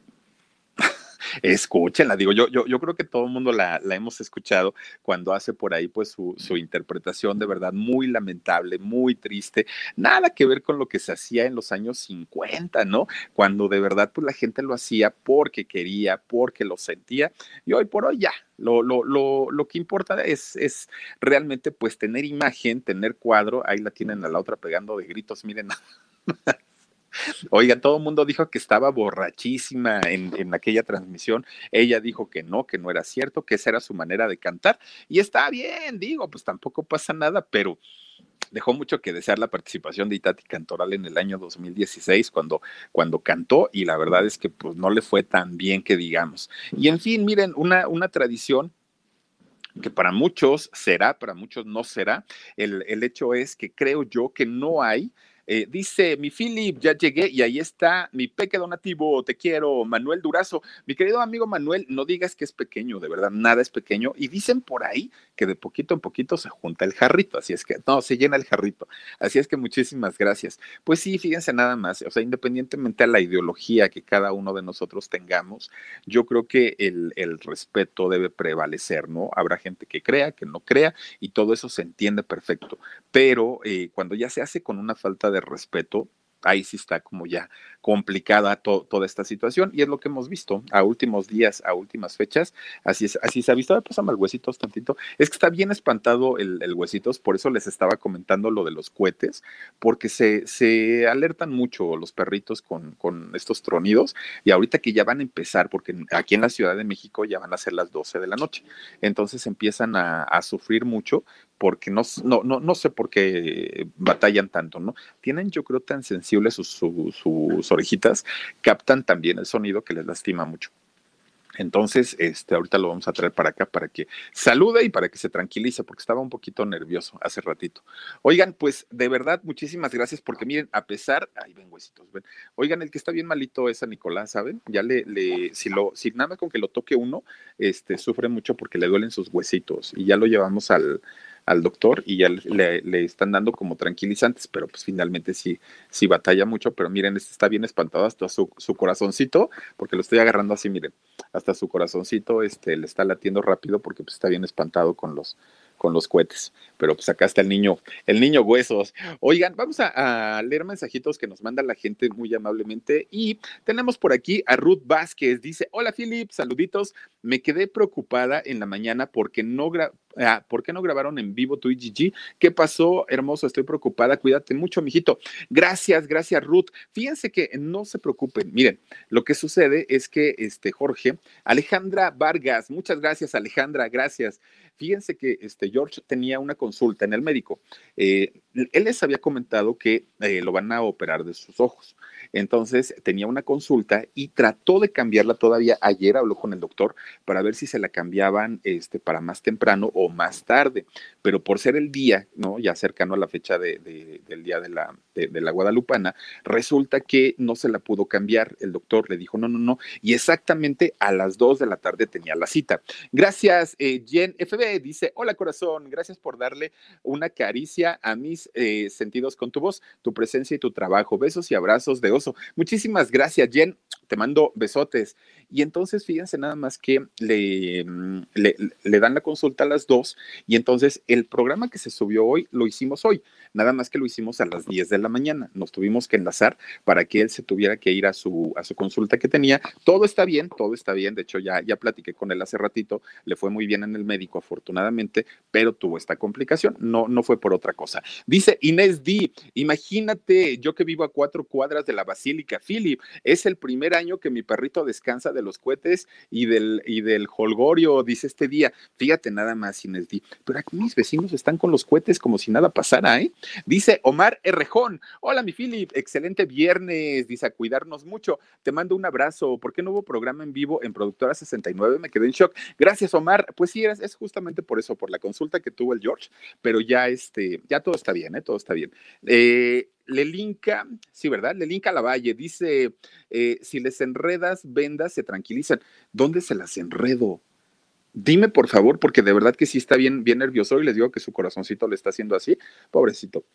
escúchenla, digo, yo, yo, creo que todo el mundo la, la, hemos escuchado cuando hace por ahí pues su, su, interpretación de verdad muy lamentable, muy triste, nada que ver con lo que se hacía en los años 50, ¿no? Cuando de verdad pues la gente lo hacía porque quería, porque lo sentía, y hoy por hoy ya, lo, lo, lo, lo, que importa es, es realmente pues tener imagen, tener cuadro, ahí la tienen a la otra pegando de gritos, miren. Oiga, todo el mundo dijo que estaba borrachísima en, en, aquella transmisión. Ella dijo que no, que no era cierto, que esa era su manera de cantar. Y está bien, digo, pues tampoco pasa nada, pero dejó mucho que desear la participación de Itati Cantoral en el año 2016 cuando, cuando cantó y la verdad es que pues no le fue tan bien que digamos. Y en fin, miren, una, una tradición que para muchos será, para muchos no será. El, el hecho es que creo yo que no hay eh, dice mi Philip, ya llegué y ahí está mi peque donativo, te quiero, Manuel Durazo. Mi querido amigo Manuel, no digas que es pequeño, de verdad, nada es pequeño. Y dicen por ahí que de poquito en poquito se junta el jarrito, así es que, no, se llena el jarrito. Así es que muchísimas gracias. Pues sí, fíjense nada más, o sea, independientemente a la ideología que cada uno de nosotros tengamos, yo creo que el, el respeto debe prevalecer, ¿no? Habrá gente que crea, que no crea, y todo eso se entiende perfecto. Pero eh, cuando ya se hace con una falta de respeto, ahí sí está como ya complicada to toda esta situación y es lo que hemos visto a últimos días, a últimas fechas, así es, así se ha visto, pásame el huesitos tantito, es que está bien espantado el, huesitos, por eso les estaba comentando lo de los cohetes, porque se, se alertan mucho los perritos con, con estos tronidos y ahorita que ya van a empezar, porque aquí en la Ciudad de México ya van a ser las 12 de la noche, entonces empiezan a, sufrir mucho porque no, no, no, no sé por qué batallan tanto, ¿no? Tienen yo creo tan sensibles sus orejitas, captan también el sonido que les lastima mucho. Entonces, este, ahorita lo vamos a traer para acá para que salude y para que se tranquilice, porque estaba un poquito nervioso hace ratito. Oigan, pues de verdad, muchísimas gracias, porque miren, a pesar, ahí ven huesitos, ven. Oigan, el que está bien malito es a Nicolás, ¿saben? Ya le, le, si lo, si nada con que lo toque uno, este, sufre mucho porque le duelen sus huesitos y ya lo llevamos al, al doctor y ya le, le, están dando como tranquilizantes, pero pues finalmente sí, sí batalla mucho, pero miren, este está bien espantado hasta su, su corazoncito, porque lo estoy agarrando así, miren, hasta su corazoncito este, le está latiendo rápido porque pues, está bien espantado con los, con los cohetes. Pero pues acá está el niño, el niño huesos. Oigan, vamos a, leer mensajitos que nos manda la gente muy amablemente. Y tenemos por aquí a Ruth Vázquez. Dice, hola Philip, saluditos. Me quedé preocupada en la mañana porque no, Ah, ¿Por qué no grabaron en vivo tu IGG? ¿Qué pasó, hermoso? Estoy preocupada. Cuídate mucho, mijito. Gracias, gracias, Ruth. Fíjense que no se preocupen. Miren, lo que sucede es que este Jorge, Alejandra Vargas, muchas gracias, Alejandra, gracias. Fíjense que este George tenía una consulta en el médico. Eh, él les había comentado que eh, lo van a operar de sus ojos. Entonces tenía una consulta y trató de cambiarla todavía. Ayer habló con el doctor para ver si se la cambiaban este, para más temprano o más tarde. Pero por ser el día, ¿no? Ya cercano a la fecha de, del día de la, de, la Guadalupana, resulta que no se la pudo cambiar. El doctor le dijo no, no, no. Y exactamente a las 2 de la tarde tenía la cita. Gracias, eh, Jen FB. Dice, hola corazón, gracias por darle una caricia a mis eh, sentidos con tu voz, tu presencia y tu trabajo. Besos y abrazos de Muchísimas gracias, Jen. Te mando besotes. Y entonces fíjense nada más que le, mm, le, le, dan la consulta a las dos y entonces el programa que se subió hoy lo hicimos hoy, nada más que lo hicimos a las 10 de la mañana. Nos tuvimos que enlazar para que él se tuviera que ir a su, a su consulta que tenía. Todo está bien, todo está bien. De hecho, ya, ya platiqué con él hace ratito, le fue muy bien en el médico, afortunadamente, pero tuvo esta complicación. No, no fue por otra cosa. Dice Inés D, imagínate, yo que vivo a cuatro cuadras de la Basílica Philip, es el primer año que mi perrito descansa de los cohetes y del, y del holgorio, dice este día. Fíjate nada más, Inés Pero aquí mis vecinos están con los cohetes como si nada pasara, ¿eh? Dice Omar Errejón. Hola, mi Philip. Excelente viernes. Dice a cuidarnos mucho. Te mando un abrazo. ¿Por qué no hubo programa en vivo en Productora 69? Me quedé en shock. Gracias, Omar. Pues sí, es, es justamente por eso, por la consulta que tuvo el George. Pero ya, este, ya todo está bien, ¿eh? Todo está bien. Eh, Lelinka, sí, ¿verdad? Lelinka Lavalle dice, eh, si les enredas vendas, se tranquilizan. ¿Dónde se las enredo? Dime, por favor, porque de verdad que sí está bien, bien nervioso y les digo que su corazoncito le está haciendo así. Pobrecito.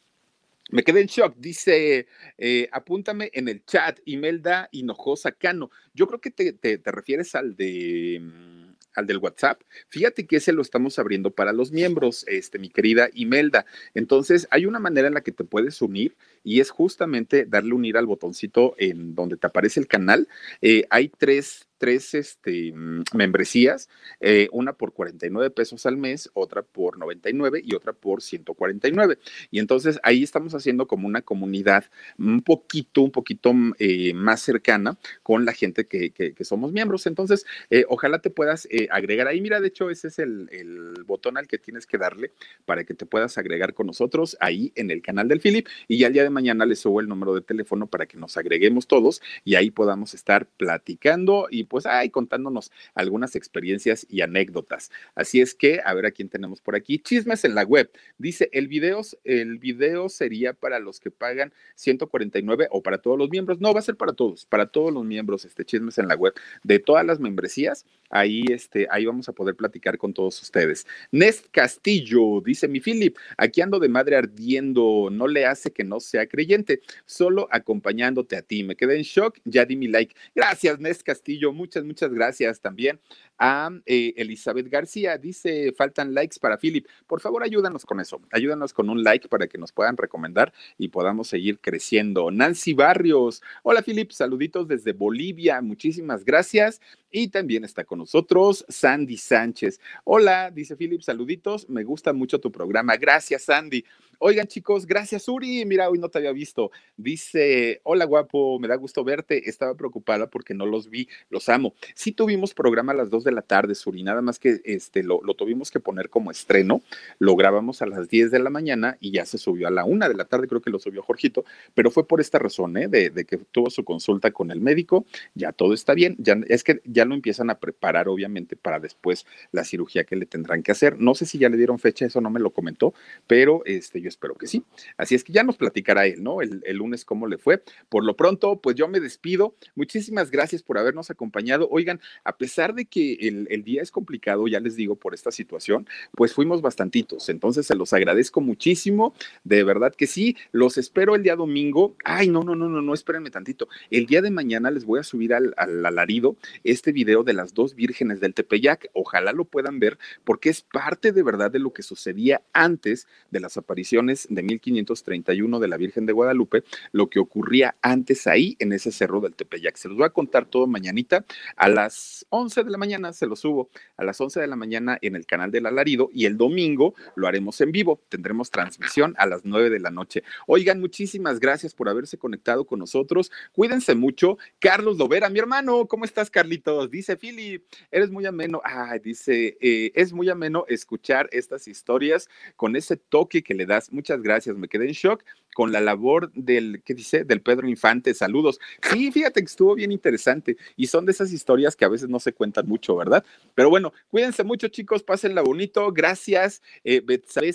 Me quedé en shock. Dice, eh, apúntame en el chat, Imelda Hinojosa Cano. Yo creo que te, te, refieres al de mm, al del WhatsApp. Fíjate que ese lo estamos abriendo para los miembros, este, mi querida Imelda. Entonces, hay una manera en la que te puedes unir y es justamente darle unir al botoncito en donde te aparece el canal. Eh, hay tres tres este, mm, membresías, eh, una por 49 pesos al mes, otra por 99 y otra por 149. Y entonces ahí estamos haciendo como una comunidad un poquito, un poquito mm, eh, más cercana con la gente que, somos miembros. Entonces, ojalá te puedas agregar ahí. Mira, de hecho, ese es el, el, botón al que tienes que darle para que te puedas agregar con nosotros ahí en el canal del Philip. Y ya el mañana les subo el número de teléfono para que nos agreguemos todos y ahí podamos estar platicando y pues, ay, contándonos algunas experiencias y anécdotas. Así es que, a ver a quién tenemos por aquí. Chismes en la web. Dice, el video, el video sería para los que pagan 149 o para todos los miembros. No, va a ser para todos, para todos los miembros, este Chismes en la web. De todas las membresías, ahí, este, ahí vamos a poder platicar con todos ustedes. Nest Castillo, dice mi Philip, aquí ando de madre ardiendo, no le hace que no sea creyente, solo acompañándote a ti. Me quedé en shock, ya di mi like. Gracias, Nest Castillo, muchas, muchas gracias también a eh, Elizabeth García. Dice, faltan likes para Philip. Por favor, ayúdanos con eso. Ayúdanos con un like para que nos puedan recomendar y podamos seguir creciendo. Nancy Barrios. Hola, Philip. Saluditos desde Bolivia. Muchísimas gracias. Y también está con nosotros Sandy Sánchez. Hola, dice Philip. Saluditos. Me gusta mucho tu programa. Gracias, Sandy. Oigan, chicos, gracias, Uri. Mira, hoy no te había visto. Dice, hola, guapo, me da gusto verte. Estaba preocupada porque no los vi, los amo. Sí tuvimos programa a las dos de la tarde, Suri, nada más que este, lo, lo tuvimos que poner como estreno. Lo grabamos a las 10 de la mañana y ya se subió a la una de la tarde, creo que lo subió Jorgito, pero fue por esta razón, ¿eh? de, de, que tuvo su consulta con el médico, ya todo está bien. Ya, es que ya lo empiezan a preparar, obviamente, para después la cirugía que le tendrán que hacer. No sé si ya le dieron fecha, eso no me lo comentó, pero este, yo espero que sí. Así es que ya nos platicará él, ¿no? El, el, lunes cómo le fue. Por lo pronto, pues yo me despido. Muchísimas gracias por habernos acompañado. Oigan, a pesar de que el, día es complicado, ya les digo, por esta situación, pues fuimos bastantitos. Entonces se los agradezco muchísimo. De verdad que sí. Los espero el día domingo. Ay, no, no, no, no, no, espérenme tantito. El día de mañana les voy a subir al, al alarido este video de las dos vírgenes del Tepeyac. Ojalá lo puedan ver porque es parte de verdad de lo que sucedía antes de las apariciones de 1531 de la Virgen de Guadalupe, lo que ocurría antes ahí en ese cerro del Tepeyac. Se los voy a contar todo mañanita a las 11 de la mañana se lo subo a las 11 de la mañana en el canal del Alarido y el domingo lo haremos en vivo. Tendremos transmisión a las 9 de la noche. Oigan, muchísimas gracias por haberse conectado con nosotros. Cuídense mucho. Carlos Lovera, mi hermano, ¿cómo estás, Carlitos? Dice Philip, eres muy ameno. Ay, dice, eh, es muy ameno escuchar estas historias con ese toque que le das. Muchas gracias, me quedé en shock con la labor del, ¿qué dice? Del Pedro Infante. Saludos. Sí, fíjate que estuvo bien interesante y son de esas historias que a veces no se cuentan mucho, ¿verdad? Pero bueno, cuídense mucho, chicos, pásenla bonito. Gracias, eh, Betsabe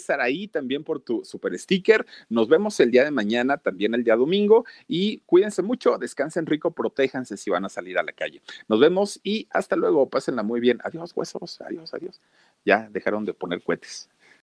también por tu super sticker. Nos vemos el día de mañana, también el día domingo y cuídense mucho, descansen rico, protéjanse si van a salir a la calle. Nos vemos y hasta luego, pásenla muy bien. Adiós, huesos, adiós, adiós. Ya dejaron de poner cohetes.